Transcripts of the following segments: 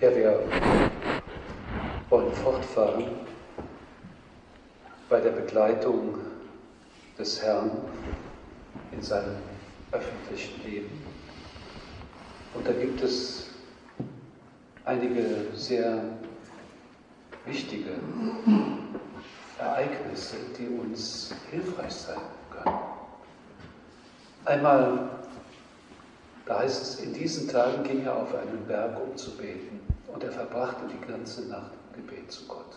Ja, wir wollen fortfahren bei der Begleitung des Herrn in seinem öffentlichen Leben. Und da gibt es einige sehr wichtige Ereignisse, die uns hilfreich sein können. Einmal, da heißt es, in diesen Tagen ging er auf einen Berg, um zu beten, und er verbrachte die ganze Nacht im Gebet zu Gott.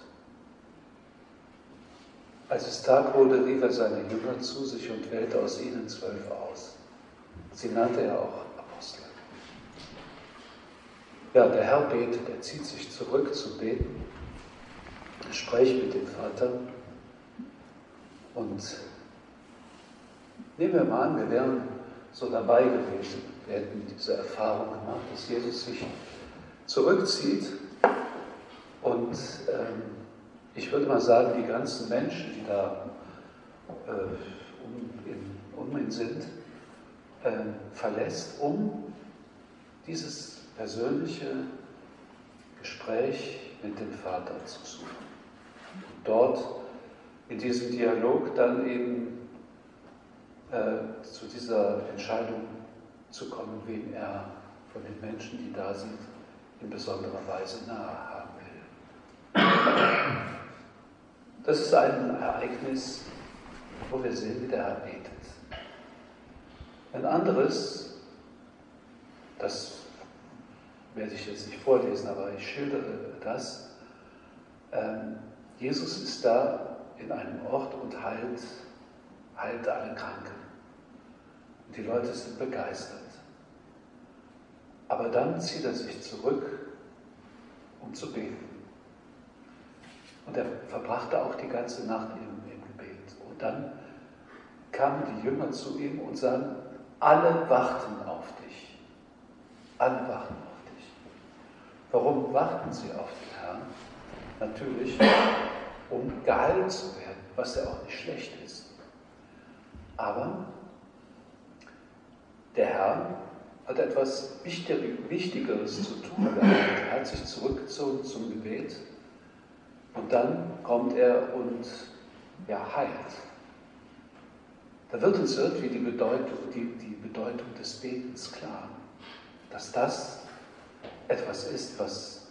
Als es Tag wurde, rief er seine Jünger zu sich und wählte aus ihnen zwölf aus. Sie nannte er auch Apostel. Ja, der Herr betet, er zieht sich zurück zum Beten, spricht mit dem Vater und nehmen wir mal an, wir wären so dabei gewesen, wir hätten diese Erfahrung gemacht, dass Jesus sich zurückzieht und ähm, ich würde mal sagen, die ganzen Menschen, die da äh, um, in, um ihn sind, äh, verlässt, um dieses persönliche Gespräch mit dem Vater zu suchen. Und dort in diesem Dialog dann eben äh, zu dieser Entscheidung zu kommen, wen er von den Menschen, die da sind, in besonderer Weise nahe haben will. Das ist ein Ereignis, wo wir sehen, wie der Herr betet. Ein anderes, das werde ich jetzt nicht vorlesen, aber ich schildere das. Ähm, Jesus ist da in einem Ort und heilt, heilt alle Kranken. Und die Leute sind begeistert. Aber dann zieht er sich zurück, um zu beten. Und er verbrachte auch die ganze Nacht im, im Gebet. Und dann kamen die Jünger zu ihm und sagten, alle warten auf dich. Alle warten auf dich. Warum warten sie auf den Herrn? Natürlich, um geheilt zu werden, was ja auch nicht schlecht ist. Aber der Herr hat etwas Wichtigeres zu tun Er hat sich zurückgezogen zum Gebet und dann kommt er und ja, heilt. Da wird uns irgendwie die Bedeutung, die, die Bedeutung des Betens klar, dass das etwas ist, was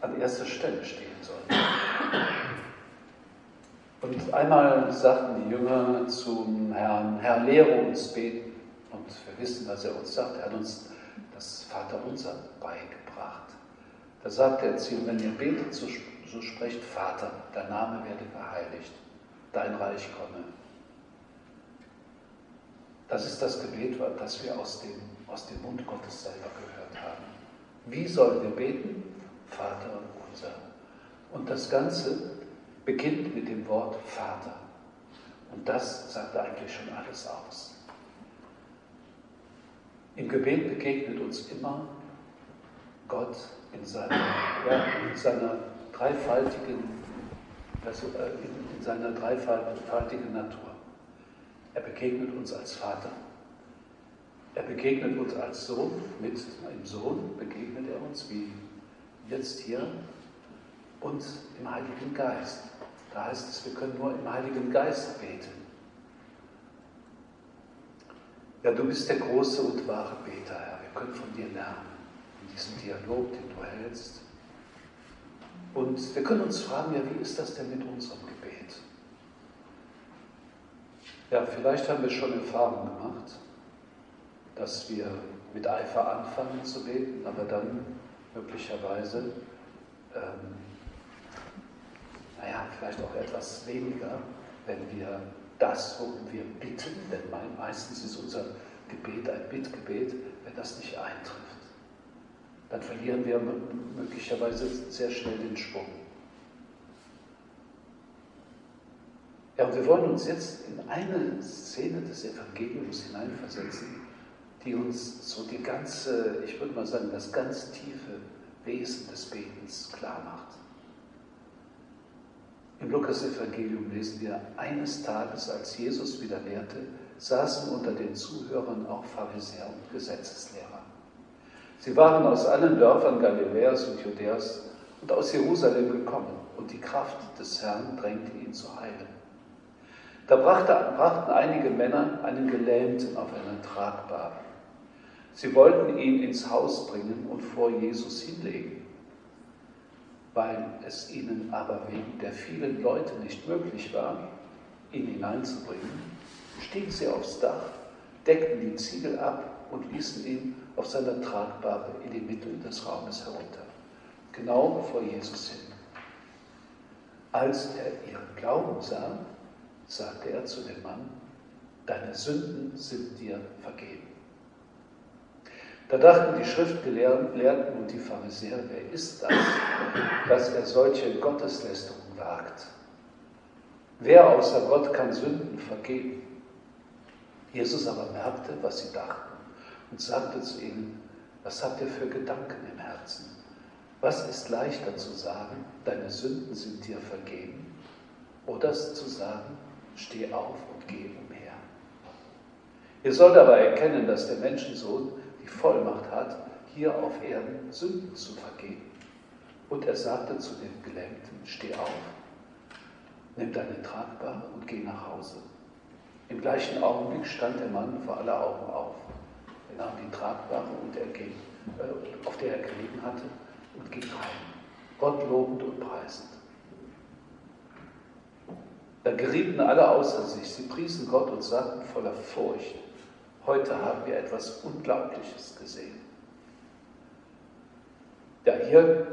an erster Stelle stehen soll. Und einmal sagten die Jünger zum Herrn, Herr, lehre uns beten. Und wir wissen, was er uns sagt. Er hat uns das Vaterunser beigebracht. Da sagt er zu ihm, wenn ihr betet, so so spricht Vater, dein Name werde geheiligt, dein Reich komme. Das ist das Gebet, das wir aus dem, aus dem Mund Gottes selber gehört haben. Wie sollen wir beten? Vater unser. Und das Ganze beginnt mit dem Wort Vater. Und das sagt eigentlich schon alles aus. Im Gebet begegnet uns immer Gott in seiner, ja, in seiner dreifaltigen, also in seiner dreifaltigen Natur. Er begegnet uns als Vater. Er begegnet uns als Sohn. Mit einem Sohn begegnet er uns wie jetzt hier und im Heiligen Geist. Da heißt es, wir können nur im Heiligen Geist beten. Ja, du bist der große und wahre Beter, Herr. Wir können von dir lernen, in diesem Dialog, den du hältst und wir können uns fragen, ja, wie ist das denn mit unserem Gebet? Ja, vielleicht haben wir schon Erfahrung gemacht, dass wir mit Eifer anfangen zu beten, aber dann möglicherweise, ähm, naja, vielleicht auch etwas weniger, wenn wir das, worum wir bitten, denn meistens ist unser Gebet ein Bittgebet, wenn das nicht eintrifft dann verlieren wir möglicherweise sehr schnell den Schwung. Ja, und wir wollen uns jetzt in eine Szene des Evangeliums hineinversetzen, die uns so die ganze, ich würde mal sagen, das ganz tiefe Wesen des Betens klar macht. Im Lukas-Evangelium lesen wir, eines Tages, als Jesus wieder lehrte, saßen unter den Zuhörern auch Pharisäer und Gesetzeslehrer. Sie waren aus allen Dörfern Galiläas und Judäas und aus Jerusalem gekommen, und die Kraft des Herrn drängte ihn zu heilen. Da brachte, brachten einige Männer einen Gelähmten auf einer Tragbare. Sie wollten ihn ins Haus bringen und vor Jesus hinlegen. Weil es ihnen aber wegen der vielen Leute nicht möglich war, ihn hineinzubringen, stiegen sie aufs Dach, deckten die Ziegel ab und ließen ihn auf seiner Tragbare in die Mitte des Raumes herunter, genau vor Jesus hin. Als er ihren Glauben sah, sagte er zu dem Mann, deine Sünden sind dir vergeben. Da dachten die Schriftgelehrten und die Pharisäer, wer ist das, dass er solche Gotteslästerungen wagt? Wer außer Gott kann Sünden vergeben? Jesus aber merkte, was sie dachten und sagte zu ihnen, was habt ihr für Gedanken im Herzen? Was ist leichter zu sagen, deine Sünden sind dir vergeben, oder zu sagen, steh auf und geh umher. Ihr sollt aber erkennen, dass der Menschensohn Vollmacht hat, hier auf Erden Sünden zu vergeben. Und er sagte zu dem Gelähmten, steh auf, nimm deine Tragbare und geh nach Hause. Im gleichen Augenblick stand der Mann vor aller Augen auf. Er nahm die Tragbare, und er ging, äh, auf der er gelegen hatte, und ging heim, Gott lobend und preisend. Da gerieten alle außer sich. Sie priesen Gott und sagten voller Furcht, heute haben wir etwas Unglaubliches gesehen. Ja, hier,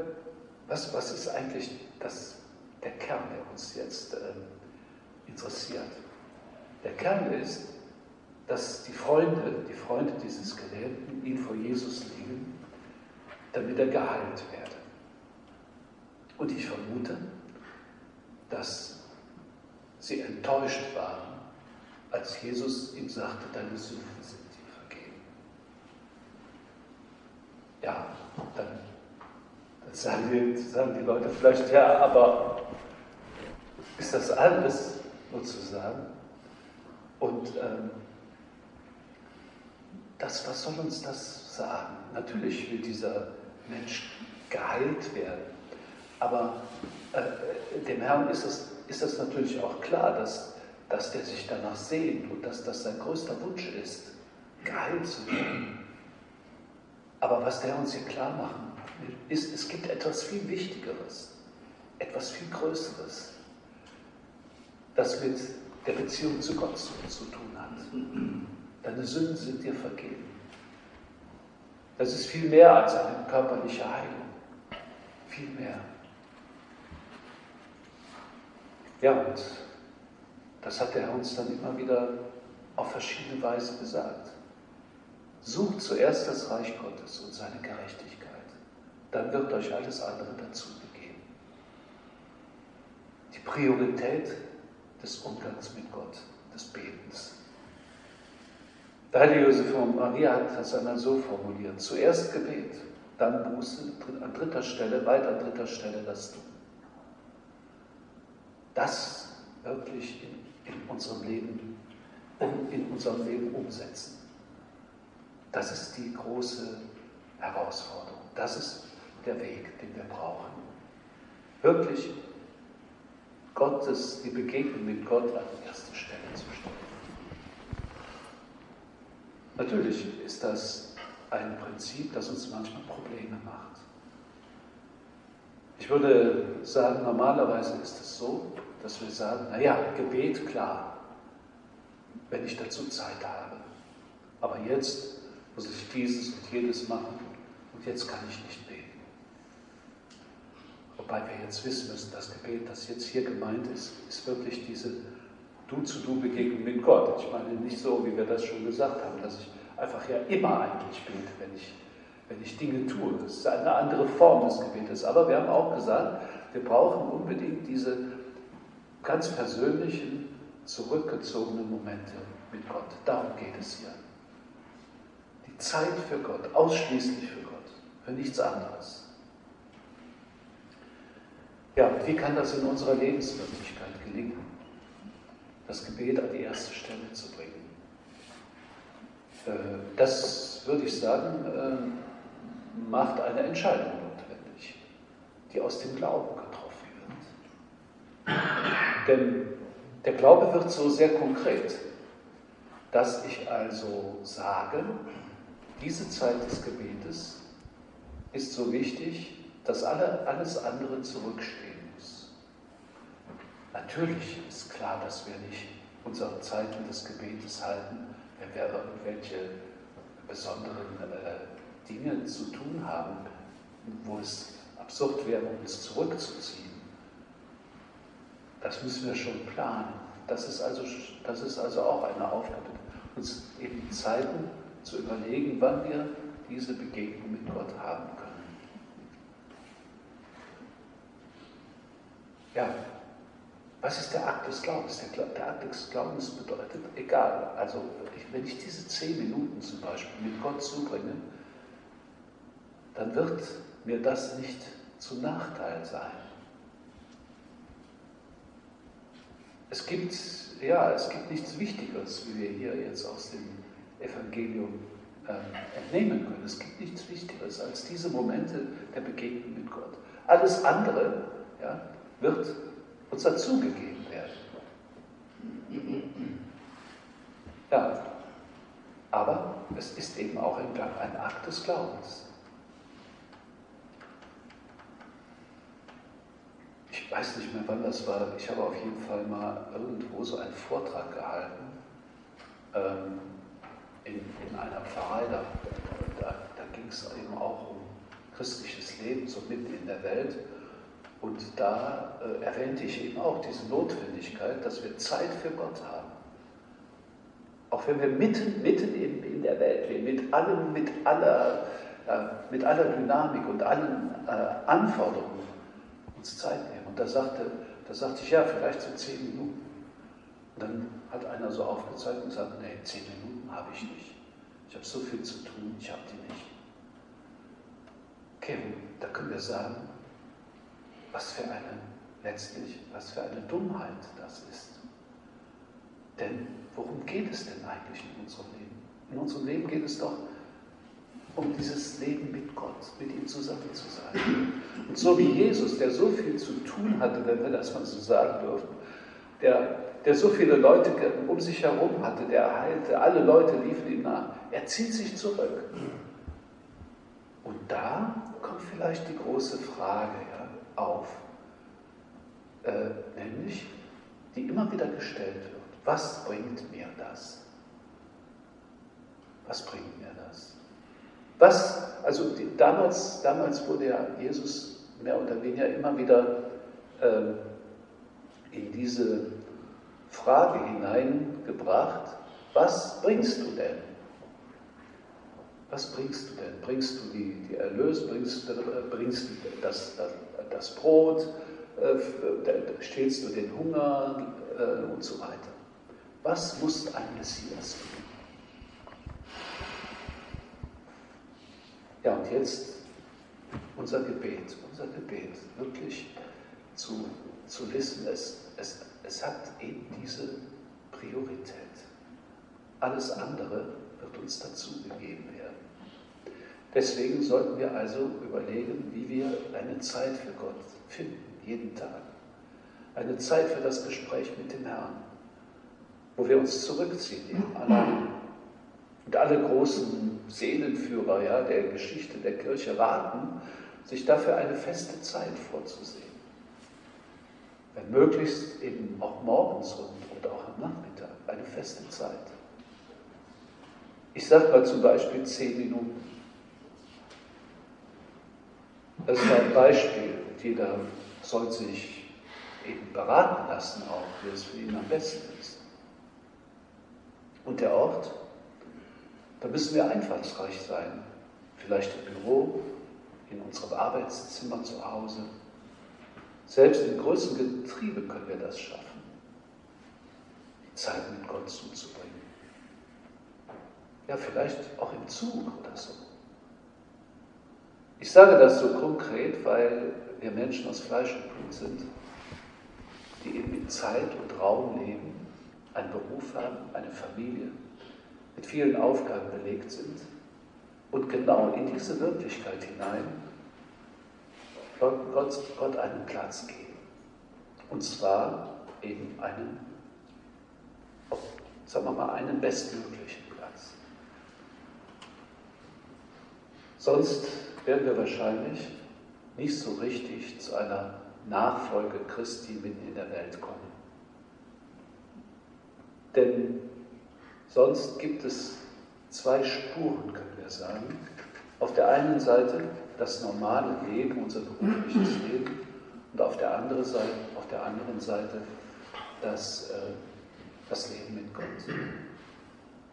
was, was ist eigentlich das, der Kern, der uns jetzt äh, interessiert? Der Kern ist, dass die Freunde, die Freunde dieses Gelähmten ihn vor Jesus liegen, damit er geheilt werde. Und ich vermute, dass sie enttäuscht waren, als Jesus ihm sagte, deine Sünden sind dir vergeben. Ja, dann, dann sagen, die, sagen die Leute vielleicht, ja, aber ist das alles sozusagen? Und ähm, das, was soll uns das sagen? Natürlich will dieser Mensch geheilt werden, aber äh, dem Herrn ist es ist das natürlich auch klar, dass, dass der sich danach sehnt und dass das sein größter Wunsch ist, geheilt zu werden. Aber was der uns hier klar machen will, ist, es gibt etwas viel Wichtigeres, etwas viel Größeres, das mit der Beziehung zu Gott zu, tun hat. Deine Sünden sind dir vergeben. Das ist viel mehr als eine körperliche Heilung. Viel mehr. Ja, und das hat der Herr uns dann immer wieder auf verschiedene Weise gesagt. Sucht zuerst das Reich Gottes und seine Gerechtigkeit, dann wird euch alles andere dazu gegeben. Die Priorität des Umgangs mit Gott, des Betens. Der heilige Josef von Maria hat das einmal so formuliert: zuerst Gebet, dann Buße, an dritter Stelle, weit an dritter Stelle das Tun das wirklich in, in unserem Leben, um, in unserem Leben umsetzen. Das ist die große Herausforderung. Das ist der Weg, den wir brauchen. Wirklich Gottes, die Begegnung mit Gott an die erste Stelle zu stellen. Natürlich ist das ein Prinzip, das uns manchmal Probleme macht. Ich würde sagen, normalerweise ist es so, dass wir sagen, naja, Gebet, klar, wenn ich dazu Zeit habe. Aber jetzt muss ich dieses und jedes machen und jetzt kann ich nicht beten. Wobei wir jetzt wissen müssen, das Gebet, das jetzt hier gemeint ist, ist wirklich diese Du-zu-Du-Begegnung mit Gott. Ich meine nicht so, wie wir das schon gesagt haben, dass ich einfach ja immer eigentlich bete, wenn ich, wenn ich Dinge tue. Das ist eine andere Form des Gebetes. Aber wir haben auch gesagt, wir brauchen unbedingt diese ganz persönlichen, zurückgezogenen Momente mit Gott. Darum geht es hier. Die Zeit für Gott, ausschließlich für Gott, für nichts anderes. Ja, wie kann das in unserer Lebenswirklichkeit gelingen, das Gebet an die erste Stelle zu bringen? Äh, das würde ich sagen, macht eine Entscheidung notwendig, die aus dem Glauben wird. Denn der Glaube wird so sehr konkret, dass ich also sage, diese Zeit des Gebetes ist so wichtig, dass alle, alles andere zurückstehen muss. Natürlich ist klar, dass wir nicht unsere Zeiten des Gebetes halten, wenn wir irgendwelche besonderen äh, Dinge zu tun haben, wo es absurd wäre, uns zurückzuziehen. Das müssen wir schon planen. Das ist also, das ist also auch eine Aufgabe, uns eben Zeiten zu überlegen, wann wir diese Begegnung mit Gott haben können. Ja, was ist der Akt des Glaubens? Der, der, Akt des Glaubens bedeutet, egal, also wenn ich diese zehn Minuten zum Beispiel mit Gott zubringe, dann wird mir das nicht zum Nachteil sein. Es gibt, ja, es gibt nichts Wichtigeres, wie wir hier jetzt aus dem Evangelium äh, entnehmen können. Es gibt nichts Wichtigeres als diese Momente der Begegnung mit Gott. Alles andere ja, wird uns dazugegeben werden. Ja, aber es ist eben auch ein, ein Akt des Glaubens. Ich weiß nicht mehr, wann das war. Ich habe auf jeden Fall mal irgendwo so einen Vortrag gehalten ähm, in, in einer Pfarrei. Da, da, da ging es eben auch um christliches Leben, so mitten in der Welt. Und da äh, erwähnte ich eben auch diese Notwendigkeit, dass wir Zeit für Gott haben. Auch wenn wir mitten, mitten in, in der Welt leben, mit allem, mit aller, äh, mit aller Dynamik und allen äh, Anforderungen uns Zeit nehmen. Und da sagte, da sagte ich, ja, vielleicht so zehn Minuten. Und dann hat einer so aufgezeigt und gesagt, nee, zehn Minuten habe ich nicht. Ich habe so viel zu tun, ich habe die nicht. Okay, da können wir sagen, was für eine, letztlich, was für eine Dummheit das ist. Denn worum geht es denn eigentlich in unserem Leben? In unserem Leben geht es doch um dieses Leben mit Gott, mit ihm zusammen zu sein. Und so wie Jesus, der so viel zu tun hatte, wenn wir das mal so sagen dürfen, der, der so viele Leute um sich herum hatte, der heilte, alle Leute liefen ihm nach, er zieht sich zurück. Und da kommt vielleicht die große Frage, auf, äh, nämlich die immer wieder gestellt wird. Was bringt mir das? Was bringt mir das? Was, also die, damals, damals wurde ja Jesus mehr oder weniger immer wieder äh, in diese Frage hineingebracht, was bringst du denn? Was bringst du denn? Bringst du die, die Erlös, bringst, bringst du das, das, das Brot, äh, stillst du den Hunger äh, und so weiter. Was muss ein Messias tun? Ja, und jetzt unser Gebet, unser Gebet, wirklich zu, zu wissen, es, es, es hat eben diese Priorität. Alles andere wird uns dazu gegeben werden. Deswegen sollten wir also überlegen, wie wir eine Zeit für Gott finden, jeden Tag. Eine Zeit für das Gespräch mit dem Herrn, wo wir uns zurückziehen, eben allein. Und alle großen Seelenführer ja, der Geschichte der Kirche raten, sich dafür eine feste Zeit vorzusehen. Wenn möglichst eben auch morgens und, und auch am Nachmittag eine feste Zeit. Ich sage mal zum Beispiel zehn Minuten. Das ist ein Beispiel. Jeder soll sich eben beraten lassen, auch wie es für ihn am besten ist. Und der Ort, da müssen wir einfallsreich sein. Vielleicht im Büro, in unserem Arbeitszimmer zu Hause. Selbst im größten Getriebe können wir das schaffen, die Zeit mit Gott zuzubringen. Ja, vielleicht auch im Zug oder so. Ich sage das so konkret, weil wir Menschen aus Fleisch und Blut sind, die eben in Zeit und Raum leben, einen Beruf haben, eine Familie, mit vielen Aufgaben belegt sind. Und genau in diese Wirklichkeit hinein Gott, Gott einen Platz geben. Und zwar eben einen, sagen wir mal, einen bestmöglichen Platz. Sonst werden wir wahrscheinlich nicht so richtig zu einer Nachfolge Christi mitten in der Welt kommen. Denn sonst gibt es zwei Spuren, können wir sagen. Auf der einen Seite das normale Leben, unser berufliches Leben, und auf der, andere Seite, auf der anderen Seite das, äh, das Leben mit Gott.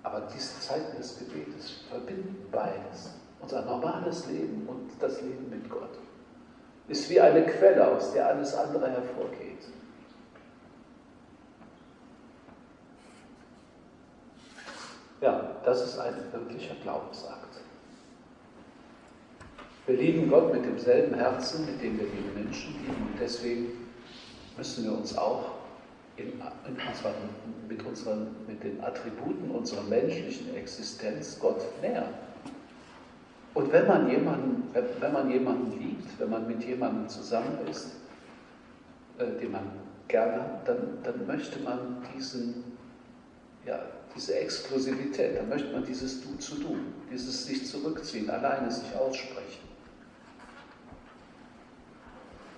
Aber diese Zeiten des Gebetes verbinden beides, unser normales Leben und das Leben mit Gott. Ist wie eine Quelle, aus der alles andere hervorgeht. Ja, das ist ein wirklicher Glaubensakt. Wir lieben Gott mit demselben Herzen, mit dem wir die Menschen lieben und deswegen müssen wir uns auch in, in unserer, mit, unseren, mit den Attributen unserer menschlichen Existenz Gott nähern. Und wenn man jemanden, wenn man jemanden liebt, wenn man mit jemandem zusammen ist, äh, den man gerne hat, dann, dann möchte man diesen, ja, diese Exklusivität, dann möchte man dieses Du zu Du, dieses sich zurückziehen, alleine sich aussprechen.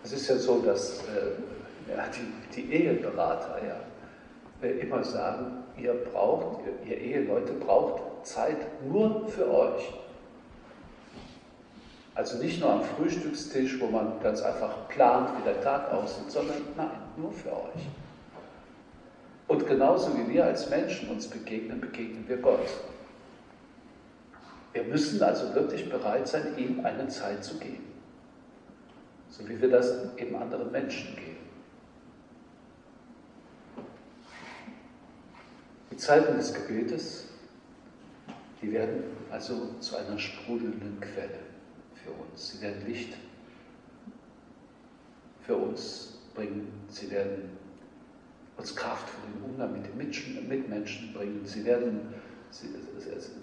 Es ist ja so, dass äh, ja, die, die, Eheberater ja äh, immer sagen, ihr braucht, ihr, ihr Eheleute braucht Zeit nur für euch. Also nicht nur am Frühstückstisch, wo man ganz einfach plant, wie der Tag aussieht, sondern nein, nur für euch. Genauso wie wir als Menschen uns begegnen, begegnen wir Gott. Wir müssen also wirklich bereit sein, ihm eine Zeit zu geben. So wie wir das eben anderen Menschen geben. Die Zeiten des Gebetes, die werden also zu einer sprudelnden Quelle für uns. Sie werden Licht für uns bringen. Sie werden uns Kraft für den Umgang mit den Mitmenschen bringen. Sie werden,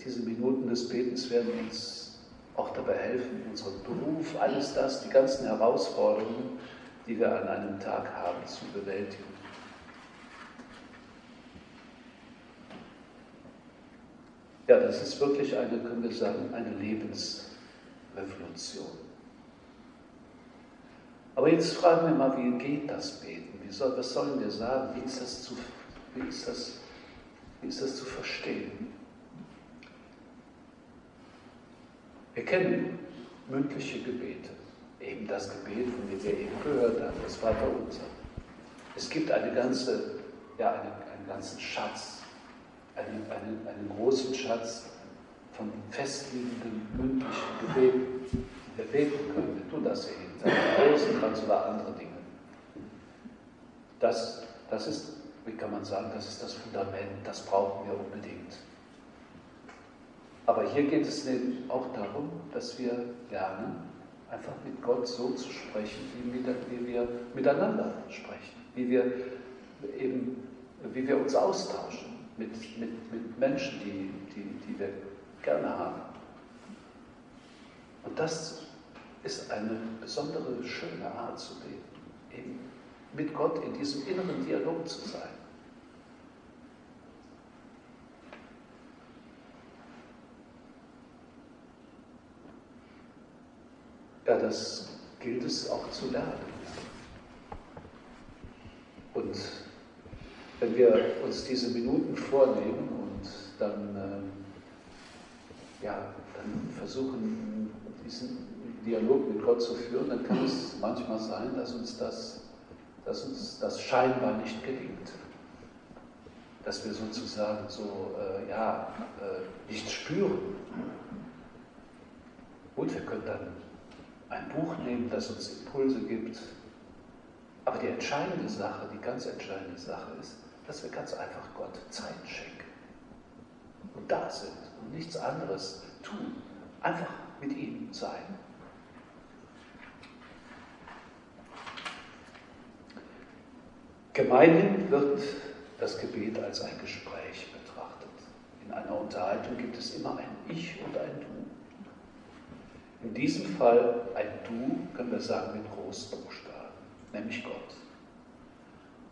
diese Minuten des Betens werden uns auch dabei helfen, unseren Beruf, alles das, die ganzen Herausforderungen, die wir an einem Tag haben, zu bewältigen. Ja, das ist wirklich eine, können wir sagen, eine Lebens- Revolution. Aber jetzt fragen wir mal, wie geht das Beten? Soll, was sollen wir sagen? Wie ist, das zu, wie, ist das, wie ist das zu verstehen? Wir kennen mündliche Gebete, eben das Gebet, von dem wir eben gehört haben, das Vaterunser. Es gibt eine ganze, ja, eine, einen ganzen Schatz, einen, einen, einen großen Schatz von festliegenden mündlichen Gebeten, die wir beten können. Wir tun das ja jeden Tag. Rosenkranz oder andere Dinge. Das, das ist, wie kann man sagen, das ist das Fundament, das brauchen wir unbedingt. Aber hier geht es auch darum, dass wir lernen, einfach mit Gott so zu sprechen, wie, wir miteinander sprechen, wie wir eben, wie wir uns austauschen mit, mit, mit Menschen, die, die, die wir gerne haben. Und das ist eine besondere, schöne Art zu beten, eben mit Gott in diesem inneren Dialog zu sein. Ja, das gilt es auch zu lernen. Und wenn wir uns diese Minuten vornehmen und dann äh, ja, dann versuchen, diesen Dialog mit Gott zu führen, dann kann es manchmal sein, dass uns das, dass uns das scheinbar nicht gelingt. Dass wir sozusagen so, äh, ja, äh, nicht spüren. Gut, wir können dann ein Buch nehmen, das uns Impulse gibt. Aber die entscheidende Sache, die ganz entscheidende Sache ist, dass wir ganz einfach Gott Zeit schenken und da sind und nichts anderes tun. Einfach mit ihm sein. Gemeinhin wird das Gebet als ein Gespräch betrachtet. In einer Unterhaltung gibt es immer ein Ich und ein Du. In diesem Fall ein Du, können wir sagen, mit Großbuchstaben, nämlich Gott.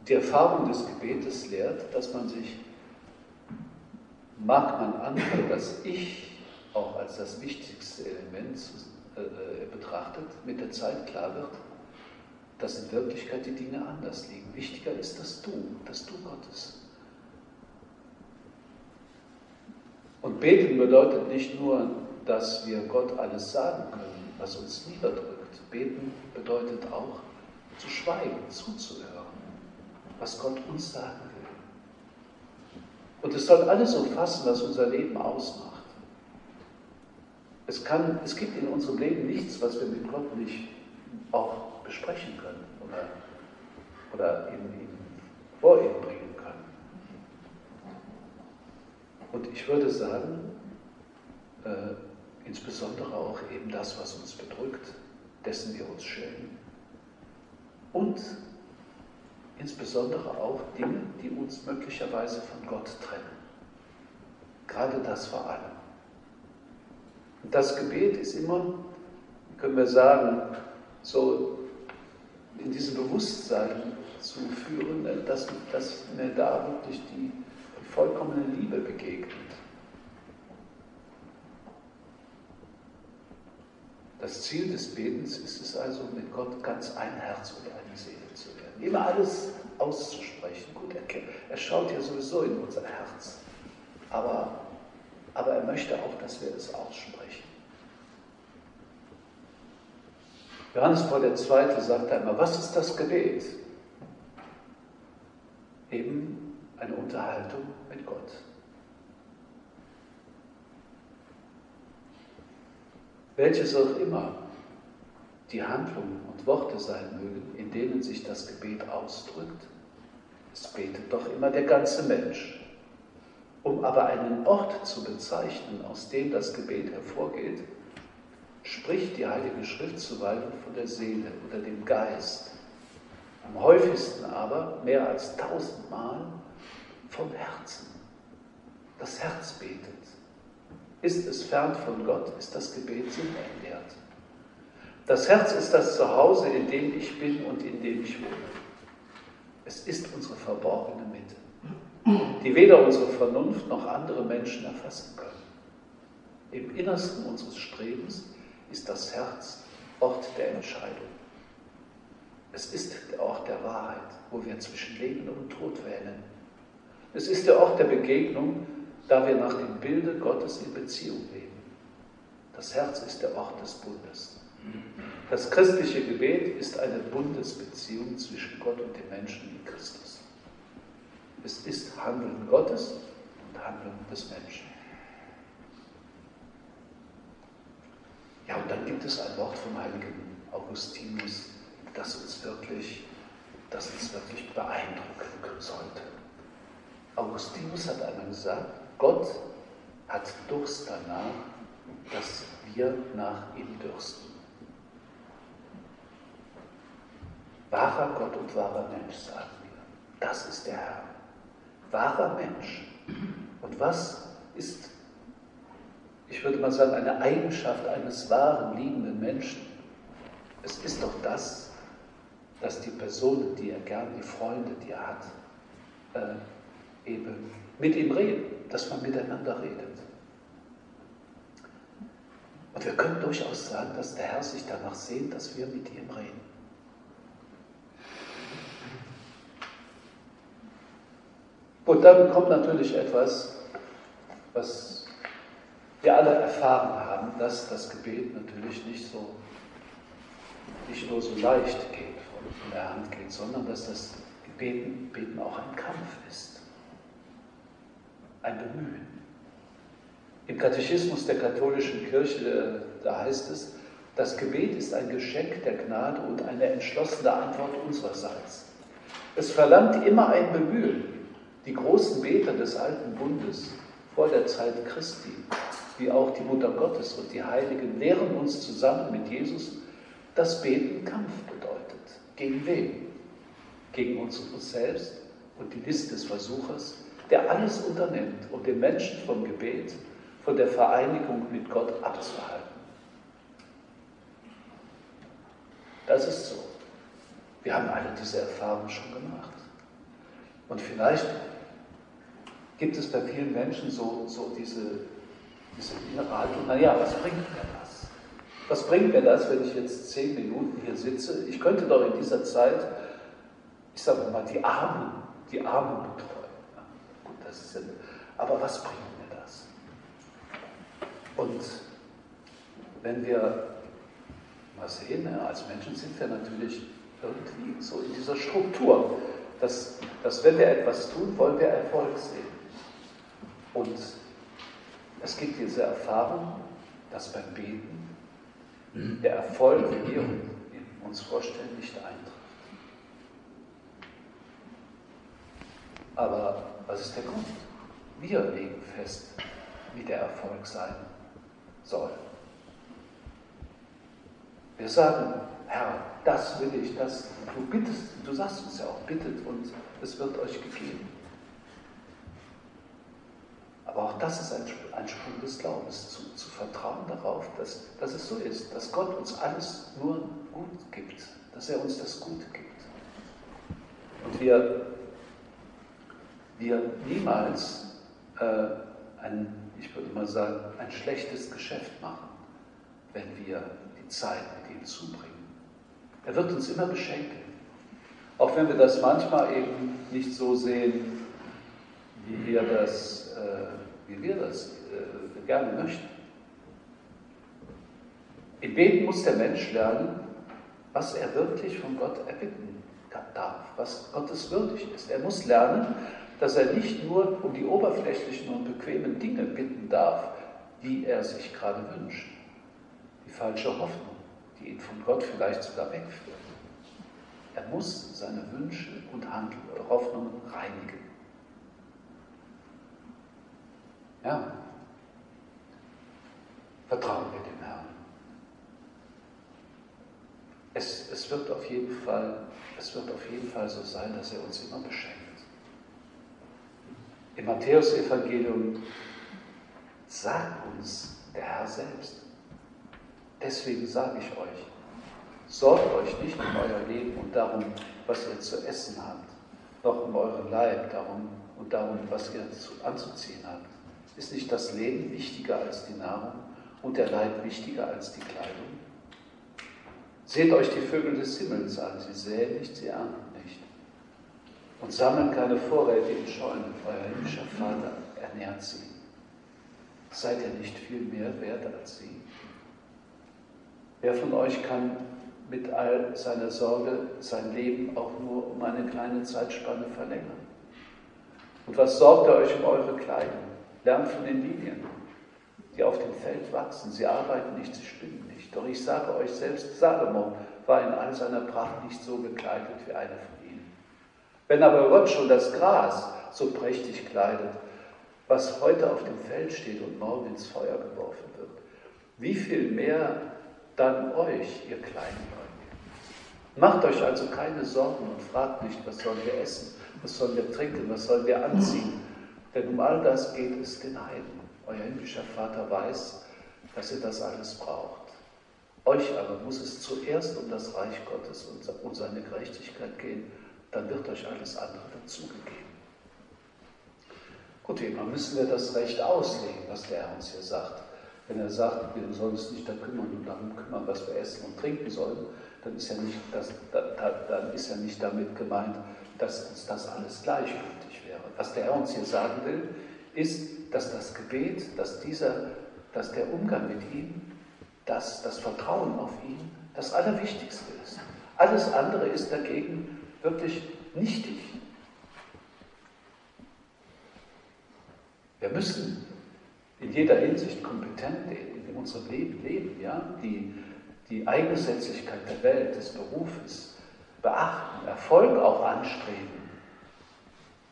Die Erfahrung des Gebetes lehrt, dass man sich, mag man anfangen, das Ich auch als das wichtigste Element äh, äh, betrachtet, mit der Zeit klar wird, dass in Wirklichkeit die Dinge anders liegen. Wichtiger ist das Du, das Du Gottes. Und beten bedeutet nicht nur, dass wir Gott alles sagen können, was uns niederdrückt. Beten bedeutet auch zu schweigen, zuzuhören, was Gott uns sagen will. Und es soll alles umfassen, was unser Leben ausmacht. Es, kann, es gibt in unserem Leben nichts, was wir mit Gott nicht auch besprechen können oder, oder in, in, vor ihm bringen können. Und ich würde sagen, äh, insbesondere auch eben das, was uns bedrückt, dessen wir uns schämen. Und insbesondere auch Dinge, die uns möglicherweise von Gott trennen. Gerade das vor allem. Und das Gebet ist immer, können wir sagen, so in diesem Bewusstsein zu führen, dass, dass mir da wirklich die, die vollkommene Liebe begegnet. Das Ziel des Betens ist es also, mit Gott ganz ein Herz und eine Seele zu werden. Immer alles auszusprechen. Gut, er, er schaut ja sowieso in unser Herz. Aber, aber er möchte auch, dass wir es aussprechen. Johannes Paul II. sagt einmal, was ist das Gebet? Eben eine Unterhaltung mit Gott. welches auch immer die Handlungen und Worte sein mögen, in denen sich das Gebet ausdrückt, es betet doch immer der ganze Mensch. Um aber einen Ort zu bezeichnen, aus dem das Gebet hervorgeht, spricht die Heilige Schrift zuweilen von der Seele oder dem Geist. Am häufigsten aber, mehr als tausendmal, vom Herzen. Das Herz betet. Ist es fern von Gott, ist das Gebet sinnentleert. Das Herz ist das Zuhause, in dem ich bin und in dem ich wohne. Es ist unsere verborgene Mitte, die weder unsere Vernunft noch andere Menschen erfassen können. Im Innersten unseres Strebens ist das Herz Ort der Entscheidung. Es ist der Ort der Wahrheit, wo wir zwischen Leben und Tod wählen. Es ist der Ort der Begegnung, da wir nach dem Bilde Gottes in Beziehung leben. Das Herz ist der Ort des Bundes. Das christliche Gebet ist eine Bundesbeziehung zwischen Gott und den Menschen in Christus. Es ist Handeln Gottes und Handeln des Menschen. Ja, und dann gibt es ein Wort vom heiligen Augustinus, das uns wirklich, das uns wirklich beeindrucken sollte. Augustinus hat einmal gesagt, Gott hat Durst danach, dass wir nach ihm dürsten. Wahrer Gott und wahrer Mensch, sagen wir. Das ist der Herr. Wahrer Mensch. Und was ist, ich würde mal sagen, eine Eigenschaft eines wahren, liebenden Menschen? Es ist doch das, dass die Personen, die er gern, die Freunde, die er hat, äh, eben mit ihm reden, dass man miteinander redet. Und wir können durchaus sagen, dass der Herr sich danach sehnt, dass wir mit ihm reden. Und dann kommt natürlich etwas, was wir alle erfahren haben, dass das Gebet natürlich nicht so, nicht nur so leicht geht, von der Hand geht, sondern dass das Gebeten, Beten auch ein Kampf ist ein Bemühen. Im Katechismus der katholischen Kirche, da heißt es, das Gebet ist ein Geschenk der Gnade und eine entschlossene Antwort unsererseits. Es verlangt immer ein Bemühen. Die großen Beter des alten Bundes vor der Zeit Christi, wie auch die Mutter Gottes und die Heiligen, lehren uns zusammen mit Jesus, dass Beten Kampf bedeutet. Gegen wen? Gegen uns selbst und die List des Versuchers, der alles unternimmt, um den Menschen vom Gebet, von der Vereinigung mit Gott abzuhalten. Das ist so. Wir haben alle diese Erfahrung schon gemacht. Und vielleicht gibt es bei vielen Menschen so, so diese, diese innere Haltung, naja, was bringt mir das? Was bringt mir das, wenn ich jetzt zehn Minuten hier sitze? Ich könnte doch in dieser Zeit, ich sage mal, die Armen, die Armen betreuen. Ja, gut, das ist ja, aber was bringt mir das? Und wenn wir mal sehen, ja, als Menschen sind wir natürlich irgendwie so in dieser Struktur, dass, dass wenn wir etwas tun, wollen wir Erfolg sehen. Und es gibt diese Erfahrung, dass beim Beten der Erfolg, den wir uns vorstellen, nicht eintritt. Aber was ist der Grund? Wir legen fest, wie der Erfolg sein soll. Wir sagen, Herr, das will ich, das, du bittest, du sagst uns ja auch, bittet und es wird euch gegeben. Aber auch das ist ein, ein Sprung des Glaubens, zu, zu vertrauen darauf, dass, dass es so ist, dass Gott uns alles nur gut gibt, dass er uns das Gute gibt. Und wir, wir niemals äh, ein, ich würde mal sagen, ein schlechtes Geschäft machen, wenn wir die Zeit mit ihm zubringen. Er wird uns immer beschenken. Auch wenn wir das manchmal eben nicht so sehen, wie wir das, wie wir das äh, gerne möchten. Im Beten muss der Mensch lernen, was er wirklich von Gott erbitten darf, was Gottes würdig ist. Er muss lernen, dass er nicht nur um die oberflächlichen und bequemen Dinge bitten darf, die er sich gerade wünscht. Die falsche Hoffnung, die ihn von Gott vielleicht sogar wegführt. Er muss seine Wünsche und Hoffnungen reinigen. Ja, vertrauen wir dem Herrn. Es, es, wird auf jeden Fall, es wird auf jeden Fall so sein, dass er uns immer beschenkt. Im Matthäusevangelium sagt uns der Herr selbst, deswegen sage ich euch, sorgt euch nicht um euer Leben und darum, was ihr zu essen habt, noch um euren Leib darum und darum, was ihr anzuziehen habt. Ist nicht das Leben wichtiger als die Nahrung und der Leib wichtiger als die Kleidung? Seht euch die Vögel des Himmels an, sie säen nicht, sie ernten nicht und sammeln keine Vorräte in Scheunen. Euer himmlischer Vater ernährt sie. Seid ihr nicht viel mehr wert als sie? Wer von euch kann mit all seiner Sorge sein Leben auch nur um eine kleine Zeitspanne verlängern? Und was sorgt ihr euch um eure Kleidung? Lernt von den Linien, die auf dem Feld wachsen. Sie arbeiten nicht, sie spinnen nicht. Doch ich sage euch selbst, Salomo war in all seiner Pracht nicht so gekleidet wie einer von ihnen. Wenn aber Gott schon das Gras so prächtig kleidet, was heute auf dem Feld steht und morgen ins Feuer geworfen wird, wie viel mehr dann euch, ihr Kleinen Macht euch also keine Sorgen und fragt nicht, was sollen wir essen, was sollen wir trinken, was sollen wir anziehen. Denn um all das geht es den Heiden. Euer himmlischer Vater weiß, dass ihr das alles braucht. Euch aber muss es zuerst um das Reich Gottes und seine Gerechtigkeit gehen, dann wird euch alles andere dazugegeben. Gut, immer müssen wir das Recht auslegen, was der Herr uns hier sagt. Wenn er sagt, wir sollen uns nicht da kümmern und darum kümmern, was wir essen und trinken sollen, dann ist ja nicht, das, dann ist ja nicht damit gemeint, dass uns das alles gleichgültig wäre. Was der Herr uns hier sagen will, ist, dass das Gebet, dass, dieser, dass der Umgang mit ihm, dass das Vertrauen auf ihn das Allerwichtigste ist. Alles andere ist dagegen wirklich nichtig. Wir müssen in jeder Hinsicht kompetent in unserem Leben leben, ja, die die Eigensätzlichkeit der Welt, des Berufes beachten, Erfolg auch anstreben,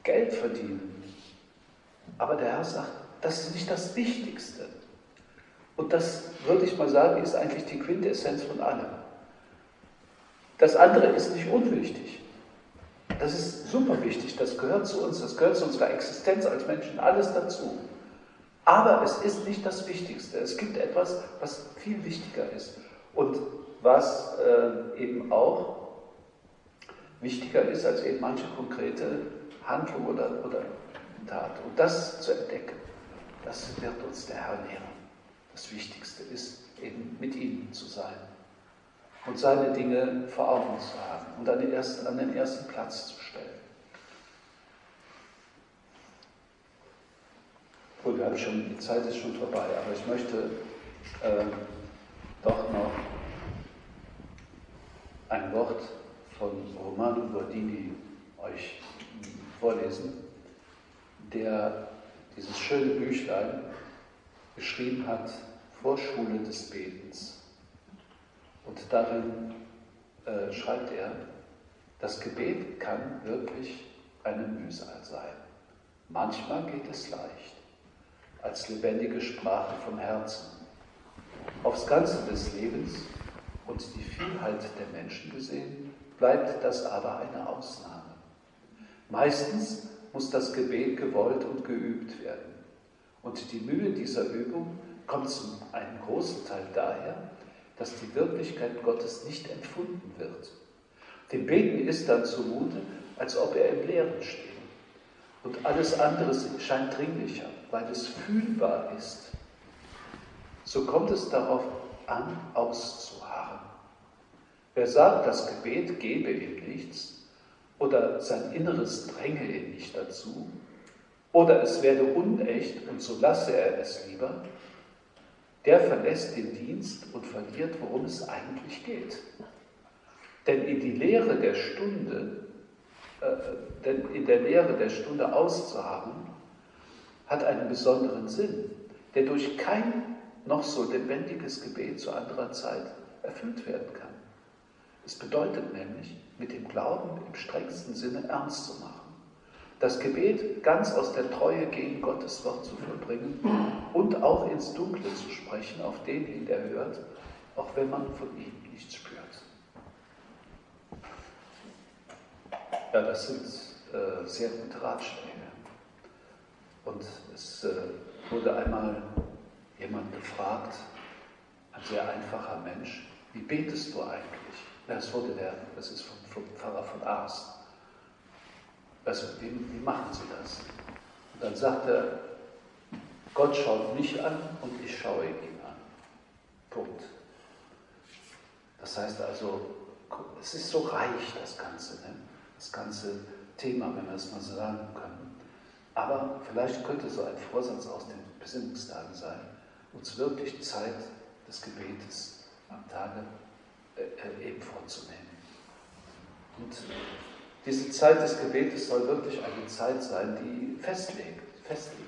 Geld verdienen. Aber der Herr sagt, das ist nicht das Wichtigste. Und das, würde ich mal sagen, ist eigentlich die Quintessenz von allem. Das andere ist nicht unwichtig. Das ist super wichtig, das gehört zu uns, das gehört zu unserer Existenz als Menschen, alles dazu. Aber es ist nicht das Wichtigste. Es gibt etwas, was viel wichtiger ist. Und was äh, eben auch wichtiger ist als eben manche konkrete Handlung oder, oder Tat. Und das zu entdecken, das wird uns der Herr lehren. Das Wichtigste ist eben mit ihm zu sein und seine Dinge vor Augen zu haben und an den ersten, an den ersten Platz zu stellen. Gut, wir haben schon, die Zeit ist schon vorbei, aber ich möchte äh, doch noch ein Wort von Romano Guardini euch vorlesen, der dieses schöne Büchlein geschrieben hat, Vorschule des Betens. Und darin äh, schreibt er, das Gebet kann wirklich eine Mühsal sein. Manchmal geht es leicht, als lebendige Sprache vom Herzen. Aufs Ganze des Lebens und die Vielheit der Menschen gesehen, bleibt das aber eine Ausnahme. Meistens muss das Gebet gewollt und geübt werden. Und die Mühe dieser Übung kommt zum einen großen Teil daher, dass die Wirklichkeit Gottes nicht empfunden wird. Dem Beten ist dann zumute, als ob er im Leeren steht. Und alles andere scheint dringlicher, weil es fühlbar ist. So kommt es darauf an, auszuharren. Wer sagt, das Gebet gebe ihm nichts oder sein Inneres dränge ihn nicht dazu oder es werde unecht und so lasse er es lieber, der verlässt den Dienst und verliert, worum es eigentlich geht. Denn in die Lehre der Stunde, äh, denn in der Lehre der Stunde auszuharren, hat einen besonderen Sinn, der durch kein noch so lebendiges Gebet zu anderer Zeit erfüllt werden kann. Es bedeutet nämlich, mit dem Glauben im strengsten Sinne ernst zu machen. Das Gebet ganz aus der Treue gegen Gottes Wort zu vollbringen und auch ins Dunkle zu sprechen, auf den hin er hört, auch wenn man von ihm nichts spürt. Ja, das sind äh, sehr gute Ratschläge. Und es äh, wurde einmal jemand gefragt, ein sehr einfacher Mensch, wie betest du eigentlich? Das wurde der, das ist vom, vom Pfarrer von Ars. Also, wie, wie machen Sie das? Und dann sagt er, Gott schaut mich an und ich schaue ihn an. Punkt. Das heißt also, es ist so reich, das Ganze, ne? das ganze Thema, wenn wir es mal so sagen können. Aber vielleicht könnte so ein Vorsatz aus den Besinnungstagen sein, uns wirklich Zeit des Gebetes am Tage eben vorzunehmen. Und diese Zeit des Gebetes soll wirklich eine Zeit sein, die festlegt, festlegt.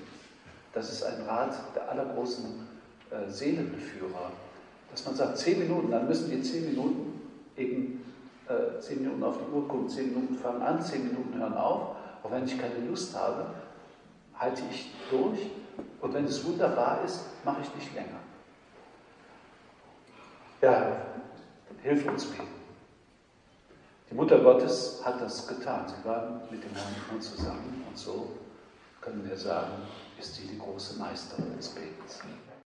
Das ist ein Rat der allergroßen äh, Seelenbeführer, dass man sagt, zehn Minuten, dann müssen die zehn Minuten eben äh, zehn Minuten auf die Uhr gucken, zehn Minuten fangen an, zehn Minuten hören auf. Auch wenn ich keine Lust habe, halte ich durch. Und wenn es wunderbar ist, mache ich nicht länger. Ja, hilf uns beten. Die Mutter Gottes hat das getan. Sie war mit dem Herrn zusammen und so können wir sagen, ist sie die große Meisterin des Betens.